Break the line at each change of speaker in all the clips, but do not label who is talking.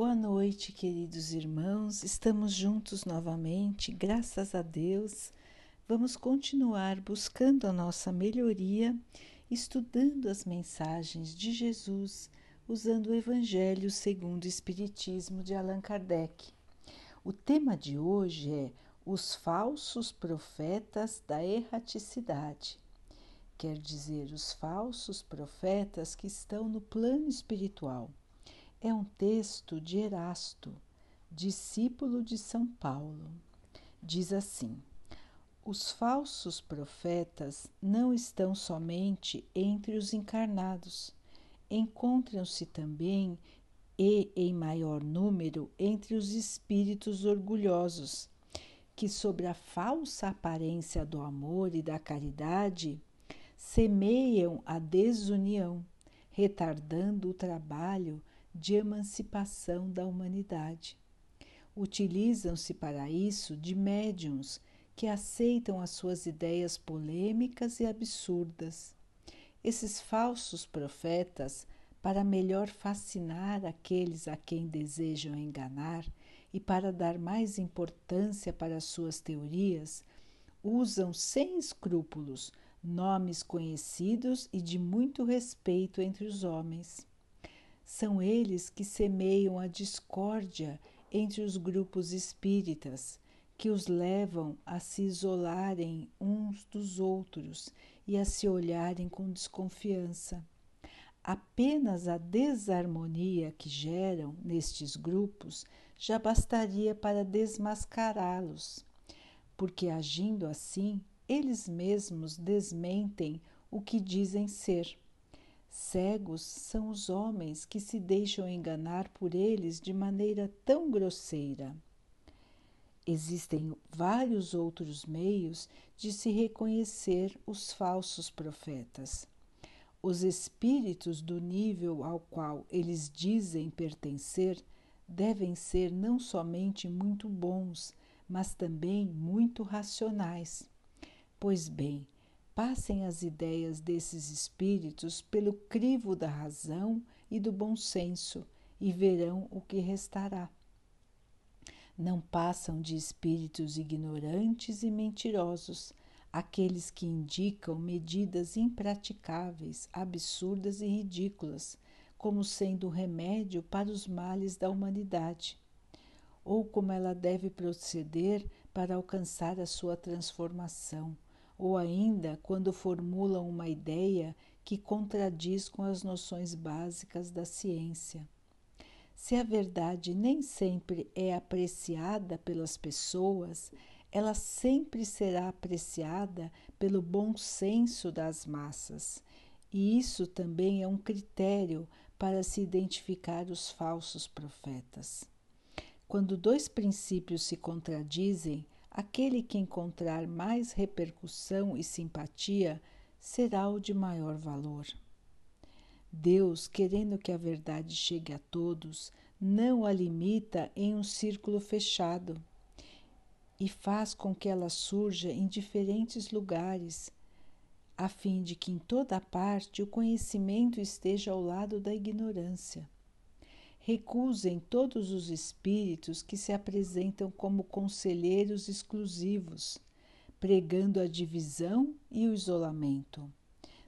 Boa noite, queridos irmãos. Estamos juntos novamente, graças a Deus. Vamos continuar buscando a nossa melhoria, estudando as mensagens de Jesus, usando o Evangelho segundo o Espiritismo de Allan Kardec. O tema de hoje é os falsos profetas da erraticidade. Quer dizer, os falsos profetas que estão no plano espiritual é um texto de Erasto, discípulo de São Paulo. Diz assim: Os falsos profetas não estão somente entre os encarnados, encontram-se também e em maior número entre os espíritos orgulhosos, que, sobre a falsa aparência do amor e da caridade, semeiam a desunião, retardando o trabalho de emancipação da humanidade. Utilizam-se para isso de médiums que aceitam as suas ideias polêmicas e absurdas. Esses falsos profetas, para melhor fascinar aqueles a quem desejam enganar e para dar mais importância para suas teorias, usam sem escrúpulos nomes conhecidos e de muito respeito entre os homens. São eles que semeiam a discórdia entre os grupos espíritas, que os levam a se isolarem uns dos outros e a se olharem com desconfiança. Apenas a desarmonia que geram nestes grupos já bastaria para desmascará-los, porque agindo assim, eles mesmos desmentem o que dizem ser. Cegos são os homens que se deixam enganar por eles de maneira tão grosseira. Existem vários outros meios de se reconhecer os falsos profetas. Os espíritos do nível ao qual eles dizem pertencer devem ser não somente muito bons, mas também muito racionais. Pois bem, Passem as ideias desses espíritos pelo crivo da razão e do bom senso e verão o que restará. Não passam de espíritos ignorantes e mentirosos, aqueles que indicam medidas impraticáveis, absurdas e ridículas, como sendo remédio para os males da humanidade, ou como ela deve proceder para alcançar a sua transformação ou ainda quando formulam uma ideia que contradiz com as noções básicas da ciência. Se a verdade nem sempre é apreciada pelas pessoas, ela sempre será apreciada pelo bom senso das massas, e isso também é um critério para se identificar os falsos profetas. Quando dois princípios se contradizem, aquele que encontrar mais repercussão e simpatia será o de maior valor. Deus, querendo que a verdade chegue a todos, não a limita em um círculo fechado e faz com que ela surja em diferentes lugares, a fim de que em toda parte o conhecimento esteja ao lado da ignorância recusem todos os espíritos que se apresentam como conselheiros exclusivos, pregando a divisão e o isolamento.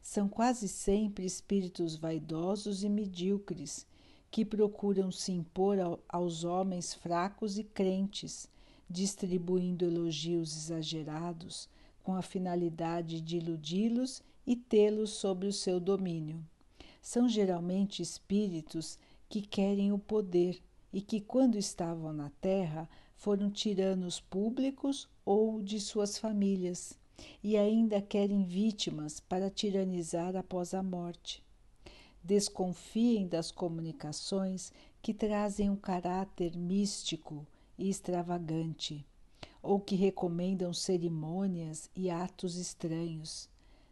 São quase sempre espíritos vaidosos e medíocres que procuram se impor aos homens fracos e crentes, distribuindo elogios exagerados com a finalidade de iludi-los e tê-los sob o seu domínio. São geralmente espíritos que querem o poder e que, quando estavam na terra, foram tiranos públicos ou de suas famílias, e ainda querem vítimas para tiranizar após a morte. Desconfiem das comunicações que trazem um caráter místico e extravagante, ou que recomendam cerimônias e atos estranhos.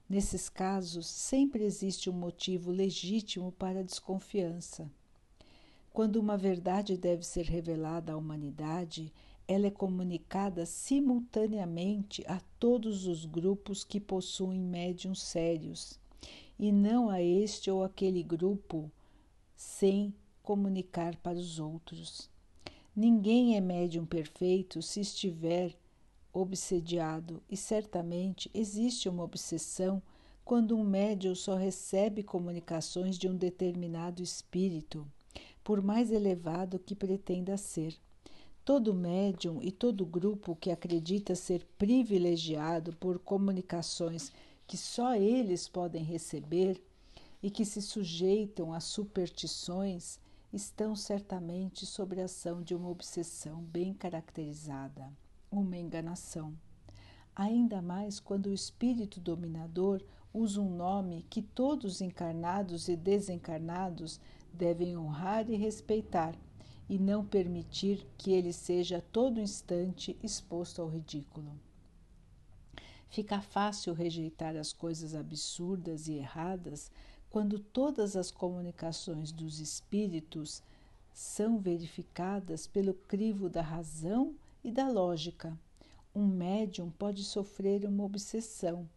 Nesses casos, sempre existe um motivo legítimo para a desconfiança. Quando uma verdade deve ser revelada à humanidade, ela é comunicada simultaneamente a todos os grupos que possuem médiums sérios, e não a este ou aquele grupo sem comunicar para os outros. Ninguém é médium perfeito se estiver obsediado, e certamente existe uma obsessão quando um médium só recebe comunicações de um determinado espírito, por mais elevado que pretenda ser. Todo médium e todo grupo que acredita ser privilegiado por comunicações que só eles podem receber e que se sujeitam a superstições estão certamente sob a ação de uma obsessão bem caracterizada, uma enganação. Ainda mais quando o espírito dominador usa um nome que todos encarnados e desencarnados devem honrar e respeitar, e não permitir que ele seja a todo instante exposto ao ridículo. Fica fácil rejeitar as coisas absurdas e erradas quando todas as comunicações dos espíritos são verificadas pelo crivo da razão e da lógica. Um médium pode sofrer uma obsessão,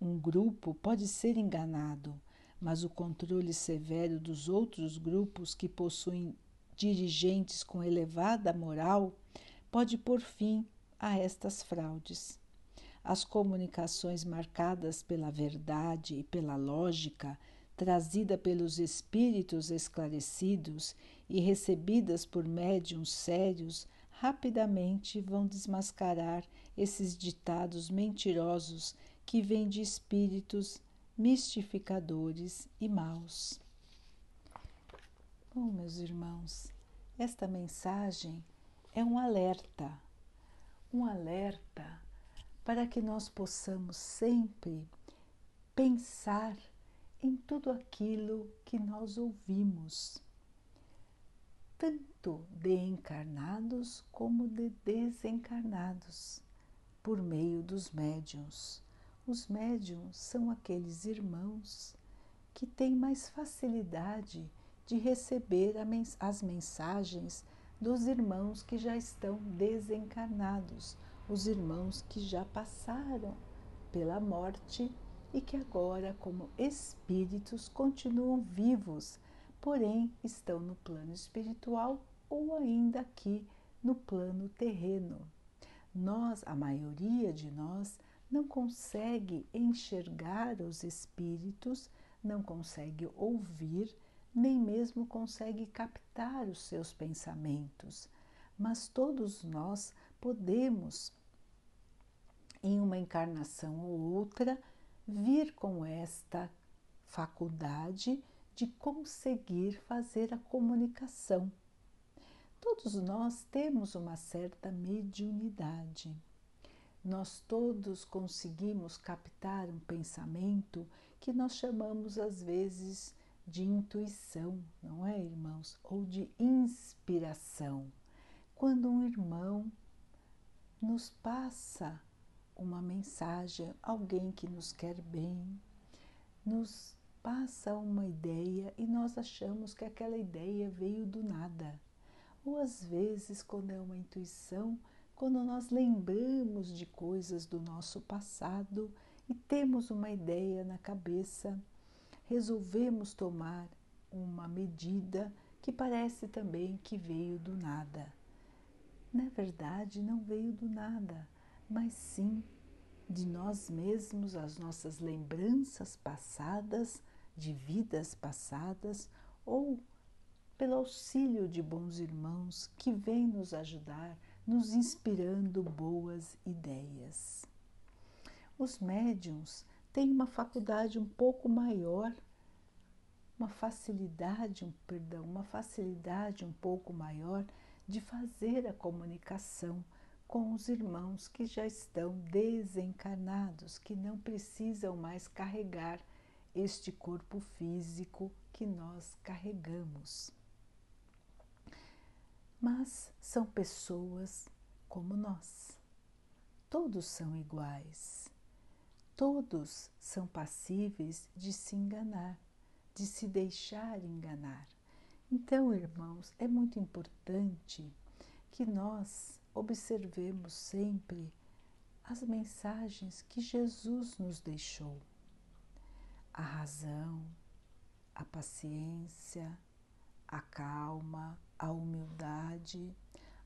um grupo pode ser enganado, mas o controle severo dos outros grupos que possuem dirigentes com elevada moral pode pôr fim a estas fraudes. As comunicações marcadas pela verdade e pela lógica trazida pelos espíritos esclarecidos e recebidas por médiums sérios, rapidamente vão desmascarar esses ditados mentirosos que vêm de espíritos mistificadores e maus. Bom, meus irmãos, esta mensagem é um alerta, um alerta para que nós possamos sempre pensar em tudo aquilo que nós ouvimos, tanto de encarnados como de desencarnados, por meio dos médiuns. Os médiuns são aqueles irmãos que têm mais facilidade de receber as mensagens dos irmãos que já estão desencarnados, os irmãos que já passaram pela morte e que agora, como espíritos, continuam vivos, porém estão no plano espiritual ou ainda aqui no plano terreno. Nós, a maioria de nós, não consegue enxergar os espíritos, não consegue ouvir, nem mesmo consegue captar os seus pensamentos. Mas todos nós podemos, em uma encarnação ou outra, vir com esta faculdade de conseguir fazer a comunicação. Todos nós temos uma certa mediunidade. Nós todos conseguimos captar um pensamento que nós chamamos às vezes de intuição, não é, irmãos? Ou de inspiração. Quando um irmão nos passa uma mensagem, alguém que nos quer bem, nos passa uma ideia e nós achamos que aquela ideia veio do nada. Ou às vezes, quando é uma intuição, quando nós lembramos de coisas do nosso passado e temos uma ideia na cabeça, resolvemos tomar uma medida que parece também que veio do nada. Na verdade, não veio do nada mas sim de nós mesmos, as nossas lembranças passadas, de vidas passadas, ou pelo auxílio de bons irmãos que vêm nos ajudar, nos inspirando boas ideias. Os médiums têm uma faculdade um pouco maior, uma facilidade, um perdão, uma facilidade um pouco maior de fazer a comunicação com os irmãos que já estão desencarnados, que não precisam mais carregar este corpo físico que nós carregamos. Mas são pessoas como nós. Todos são iguais. Todos são passíveis de se enganar, de se deixar enganar. Então, irmãos, é muito importante que nós observemos sempre as mensagens que Jesus nos deixou. A razão, a paciência, a calma, a humildade,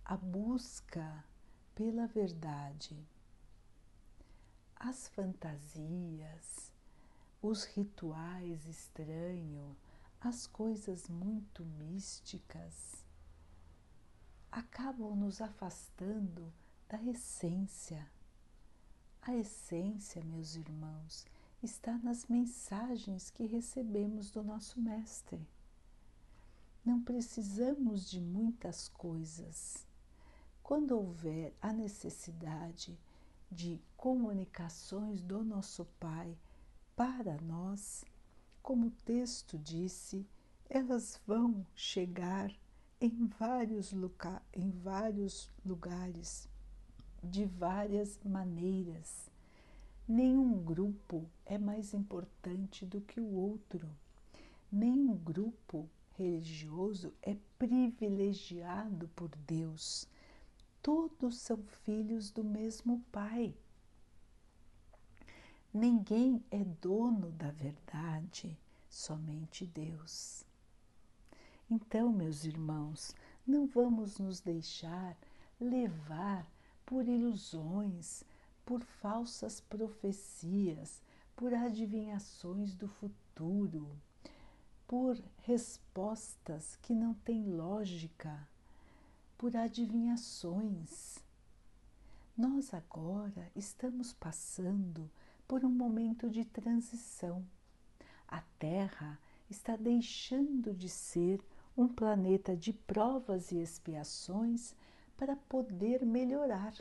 a busca pela verdade. As fantasias, os rituais estranhos, as coisas muito místicas acabam nos afastando da essência. A essência, meus irmãos, está nas mensagens que recebemos do nosso Mestre. Não precisamos de muitas coisas. Quando houver a necessidade de comunicações do nosso Pai para nós, como o texto disse, elas vão chegar em vários, lugar, em vários lugares, de várias maneiras. Nenhum grupo é mais importante do que o outro. Nenhum grupo religioso é privilegiado por Deus. Todos são filhos do mesmo Pai. Ninguém é dono da verdade, somente Deus. Então, meus irmãos, não vamos nos deixar levar por ilusões, por falsas profecias, por adivinhações do futuro, por respostas que não têm lógica, por adivinhações. Nós agora estamos passando por um momento de transição. A Terra está deixando de ser um planeta de provas e expiações para poder melhorar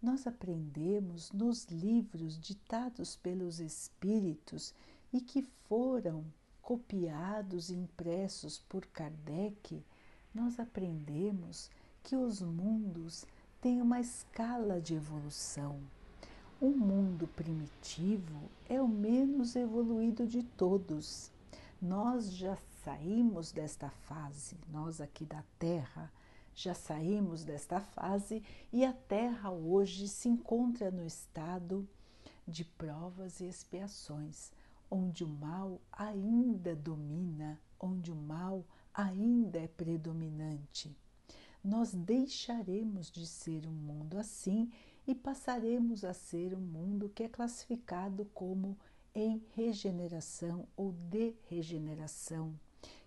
nós aprendemos nos livros ditados pelos Espíritos e que foram copiados e impressos por Kardec, nós aprendemos que os mundos têm uma escala de evolução. O mundo primitivo é o menos evoluído de todos. Nós já saímos desta fase, nós aqui da Terra, já saímos desta fase e a Terra hoje se encontra no estado de provas e expiações, onde o mal ainda domina, onde o mal ainda é predominante. Nós deixaremos de ser um mundo assim e passaremos a ser um mundo que é classificado como em regeneração ou de regeneração.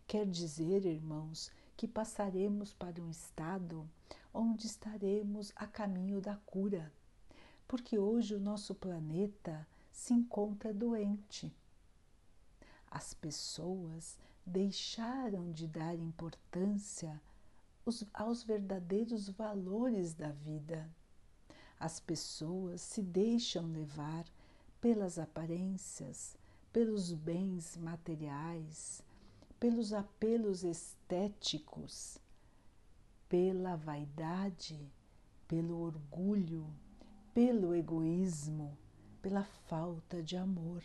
Quer dizer, irmãos, que passaremos para um estado onde estaremos a caminho da cura, porque hoje o nosso planeta se encontra doente. As pessoas deixaram de dar importância aos verdadeiros valores da vida. As pessoas se deixam levar pelas aparências, pelos bens materiais, pelos apelos estéticos, pela vaidade, pelo orgulho, pelo egoísmo, pela falta de amor,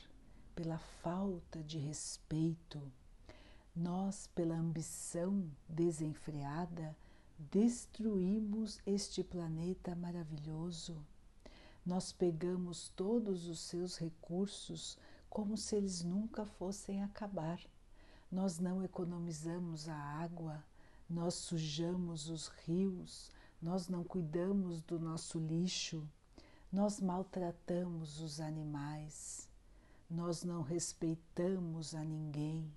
pela falta de respeito. Nós, pela ambição desenfreada, destruímos este planeta maravilhoso. Nós pegamos todos os seus recursos como se eles nunca fossem acabar nós não economizamos a água, nós sujamos os rios, nós não cuidamos do nosso lixo, nós maltratamos os animais, nós não respeitamos a ninguém.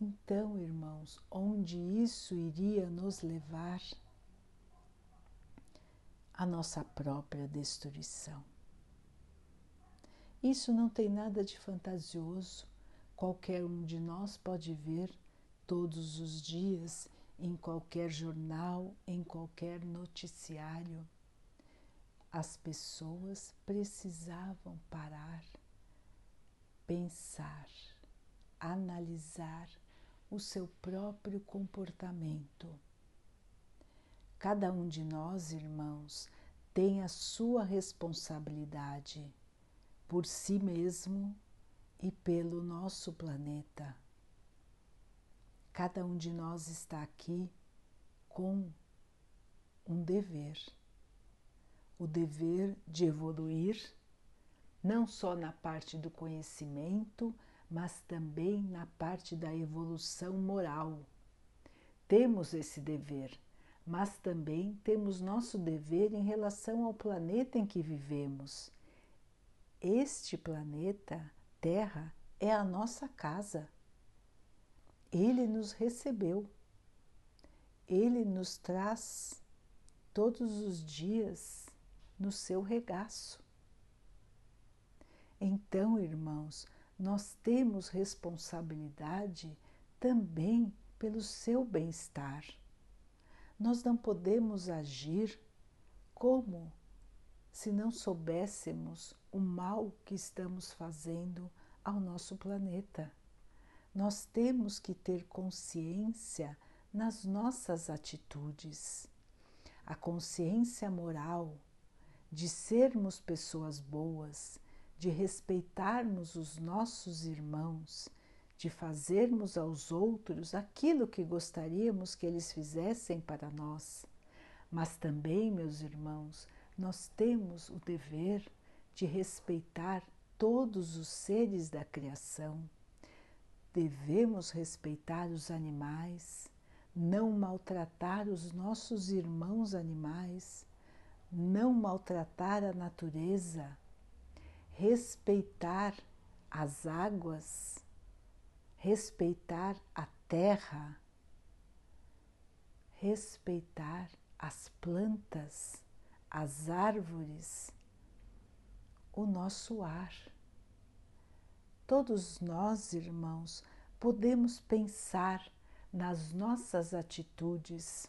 Então, irmãos, onde isso iria nos levar? A nossa própria destruição. Isso não tem nada de fantasioso qualquer um de nós pode ver todos os dias em qualquer jornal, em qualquer noticiário. As pessoas precisavam parar, pensar, analisar o seu próprio comportamento. Cada um de nós, irmãos, tem a sua responsabilidade por si mesmo e pelo nosso planeta. Cada um de nós está aqui com um dever, o dever de evoluir, não só na parte do conhecimento, mas também na parte da evolução moral. Temos esse dever, mas também temos nosso dever em relação ao planeta em que vivemos. Este planeta, Terra, é a nossa casa. Ele nos recebeu. Ele nos traz todos os dias no seu regaço. Então, irmãos, nós temos responsabilidade também pelo seu bem-estar. Nós não podemos agir como se não soubéssemos o mal que estamos fazendo ao nosso planeta. Nós temos que ter consciência nas nossas atitudes. A consciência moral de sermos pessoas boas, de respeitarmos os nossos irmãos, de fazermos aos outros aquilo que gostaríamos que eles fizessem para nós. Mas também, meus irmãos, nós temos o dever de respeitar todos os seres da criação. Devemos respeitar os animais, não maltratar os nossos irmãos animais, não maltratar a natureza, respeitar as águas, respeitar a terra, respeitar as plantas, as árvores, o nosso ar. Todos nós, irmãos, podemos pensar nas nossas atitudes.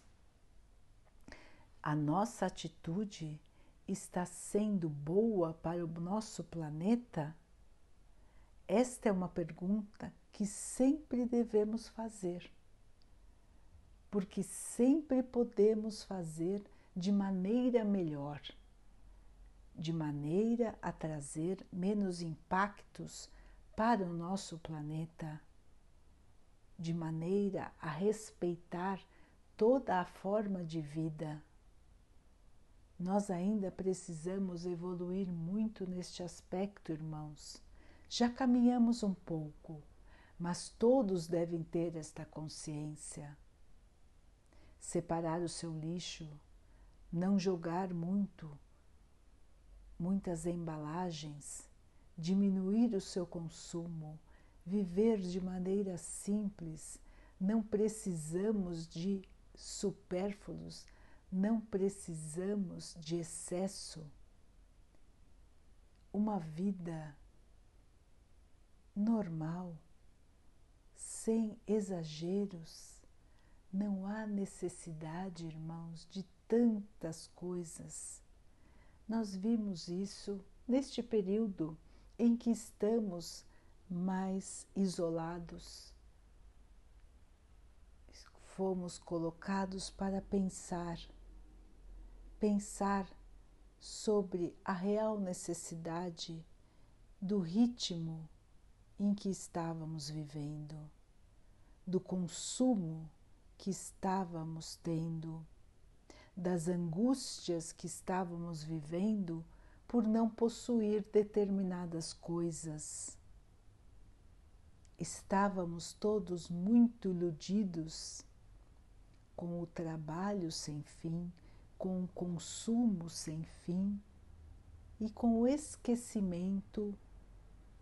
A nossa atitude está sendo boa para o nosso planeta? Esta é uma pergunta que sempre devemos fazer, porque sempre podemos fazer de maneira melhor, de maneira a trazer menos impactos para o nosso planeta, de maneira a respeitar toda a forma de vida nós ainda precisamos evoluir muito neste aspecto, irmãos. Já caminhamos um pouco, mas todos devem ter esta consciência. Separar o seu lixo, não jogar muito, muitas embalagens, diminuir o seu consumo, viver de maneira simples, não precisamos de supérfluos não precisamos de excesso. Uma vida normal, sem exageros. Não há necessidade, irmãos, de tantas coisas. Nós vimos isso neste período em que estamos mais isolados. Fomos colocados para pensar pensar sobre a real necessidade do ritmo em que estávamos vivendo, do consumo que estávamos tendo, das angústias que estávamos vivendo por não possuir determinadas coisas. Estávamos todos muito iludidos com o trabalho sem fim com o consumo sem fim e com o esquecimento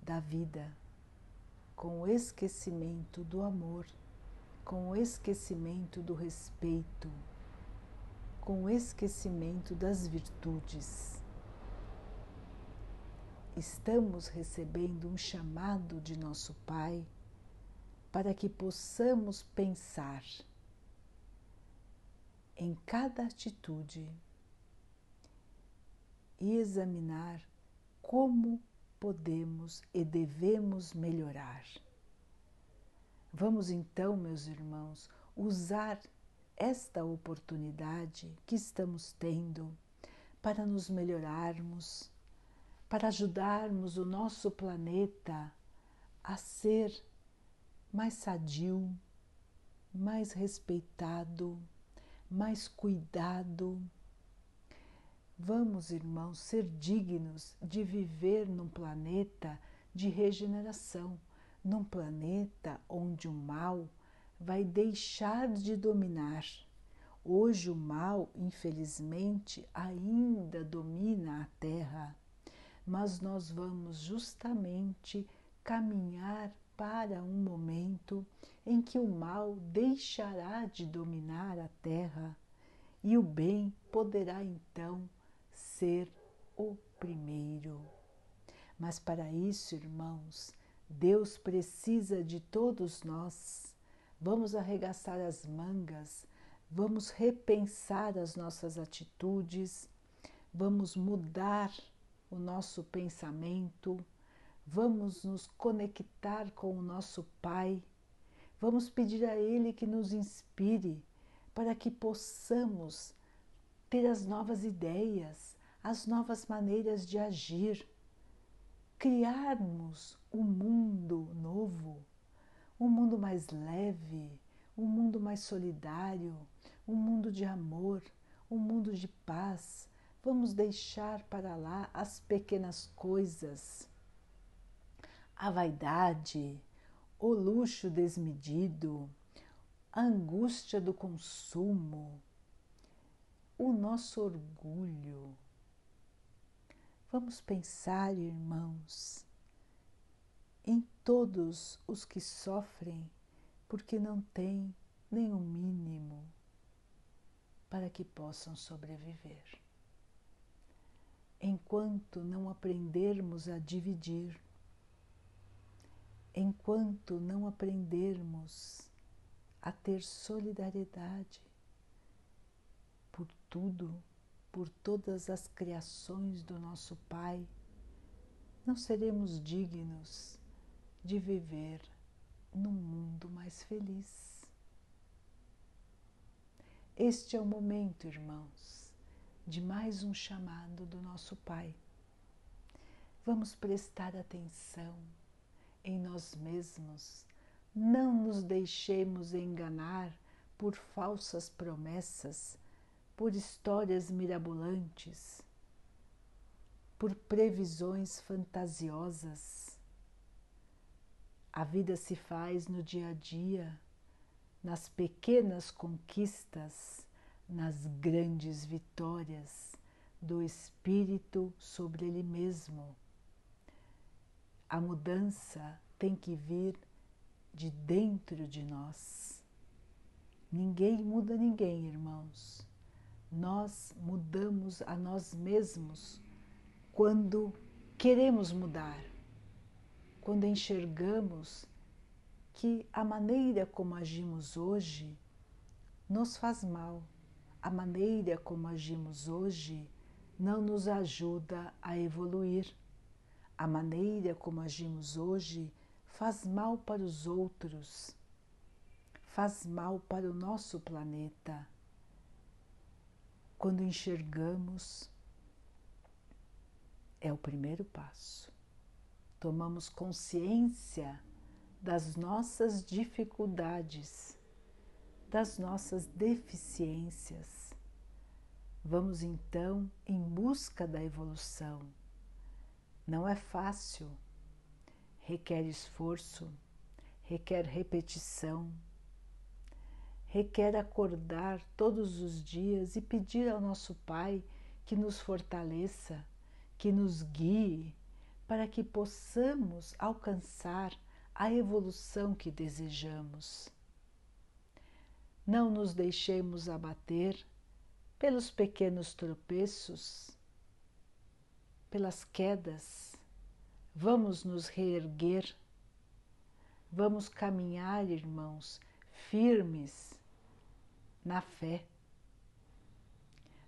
da vida, com o esquecimento do amor, com o esquecimento do respeito, com o esquecimento das virtudes. Estamos recebendo um chamado de nosso Pai para que possamos pensar em cada atitude e examinar como podemos e devemos melhorar. Vamos então, meus irmãos, usar esta oportunidade que estamos tendo para nos melhorarmos, para ajudarmos o nosso planeta a ser mais sadio, mais respeitado mais cuidado. Vamos, irmãos, ser dignos de viver num planeta de regeneração, num planeta onde o mal vai deixar de dominar. Hoje o mal, infelizmente, ainda domina a Terra, mas nós vamos justamente caminhar para um momento em que o mal deixará de dominar a Terra e o bem poderá então ser o primeiro. Mas para isso, irmãos, Deus precisa de todos nós. Vamos arregaçar as mangas, vamos repensar as nossas atitudes, vamos mudar o nosso pensamento, vamos nos conectar com o nosso Pai, vamos pedir a Ele que nos inspire para que possamos ter as novas ideias, as novas maneiras de agir criarmos um mundo novo, um mundo mais leve, um mundo mais solidário, um mundo de amor, um mundo de paz. Vamos deixar para lá as pequenas coisas, a vaidade, o luxo desmedido, a angústia do consumo, o nosso orgulho Vamos pensar, irmãos, em todos os que sofrem porque não têm nem o mínimo para que possam sobreviver. Enquanto não aprendermos a dividir, enquanto não aprendermos a ter solidariedade por tudo por todas as criações do nosso Pai, não seremos dignos de viver num mundo mais feliz. Este é o momento, irmãos, de mais um chamado do nosso Pai. Vamos prestar atenção em nós mesmos, não nos deixemos enganar por falsas promessas por histórias mirabolantes, por previsões fantasiosas. A vida se faz no dia a dia, nas pequenas conquistas, nas grandes vitórias do espírito sobre ele mesmo. A mudança tem que vir de dentro de nós. Ninguém muda ninguém, irmãos. Nós mudamos a nós mesmos quando queremos mudar, quando enxergamos que a maneira como agimos hoje nos faz mal, a maneira como agimos hoje não nos ajuda a evoluir, a maneira como agimos hoje faz mal para os outros, faz mal para o nosso planeta quando enxergamos, é o primeiro passo. Tomamos consciência das nossas dificuldades, das nossas deficiências. Vamos então em busca da evolução. Não é fácil, requer esforço, requer repetição requer acordar todos os dias e pedir ao nosso Pai que nos fortaleça, que nos guie, para que possamos alcançar a evolução que desejamos. Não nos deixemos abater pelos pequenos tropeços, pelas quedas. Vamos nos reerguer, vamos caminhar, irmãos, firmes na fé,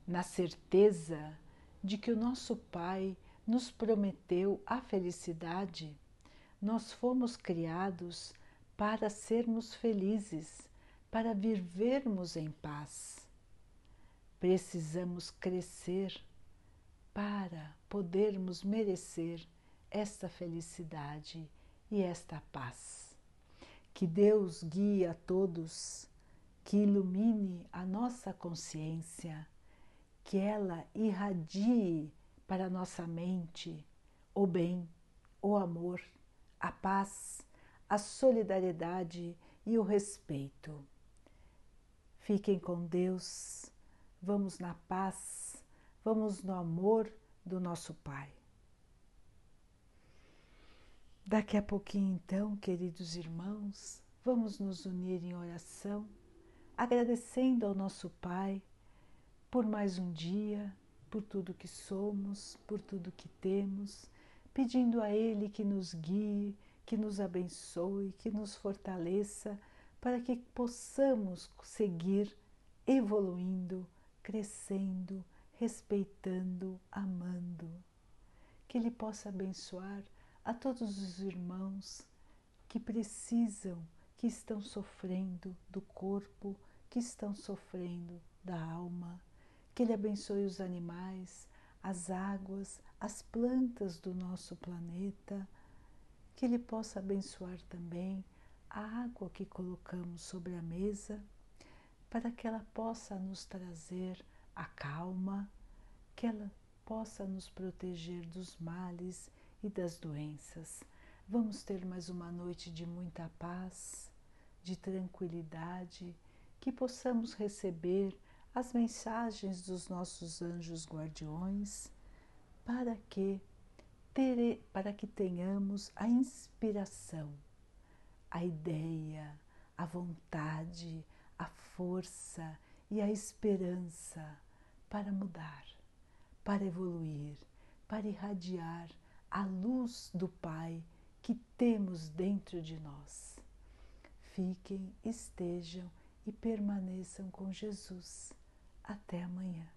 na certeza de que o nosso Pai nos prometeu a felicidade. Nós fomos criados para sermos felizes, para vivermos em paz. Precisamos crescer para podermos merecer esta felicidade e esta paz. Que Deus guie a todos que ilumine a nossa consciência, que ela irradie para nossa mente o bem, o amor, a paz, a solidariedade e o respeito. Fiquem com Deus, vamos na paz, vamos no amor do nosso Pai. Daqui a pouquinho, então, queridos irmãos, vamos nos unir em oração, agradecendo ao nosso Pai por mais um dia, por tudo que somos, por tudo que temos, pedindo a Ele que nos guie, que nos abençoe, que nos fortaleça, para que possamos seguir evoluindo, crescendo, respeitando, amando. Que Ele possa abençoar a todos os irmãos que precisam, que estão sofrendo do corpo, que estão sofrendo da alma que Ele abençoe os animais, as águas, as plantas do nosso planeta. Que Ele possa abençoar também a água que colocamos sobre a mesa, para que ela possa nos trazer a calma, que ela possa nos proteger dos males e das doenças. Vamos ter mais uma noite de muita paz, de tranquilidade, que possamos receber as mensagens dos nossos anjos guardiões para que tere, para que tenhamos a inspiração, a ideia, a vontade, a força e a esperança para mudar, para evoluir, para irradiar a luz do Pai que temos dentro de nós. Fiquem, estejam e permaneçam com Jesus. Até amanhã.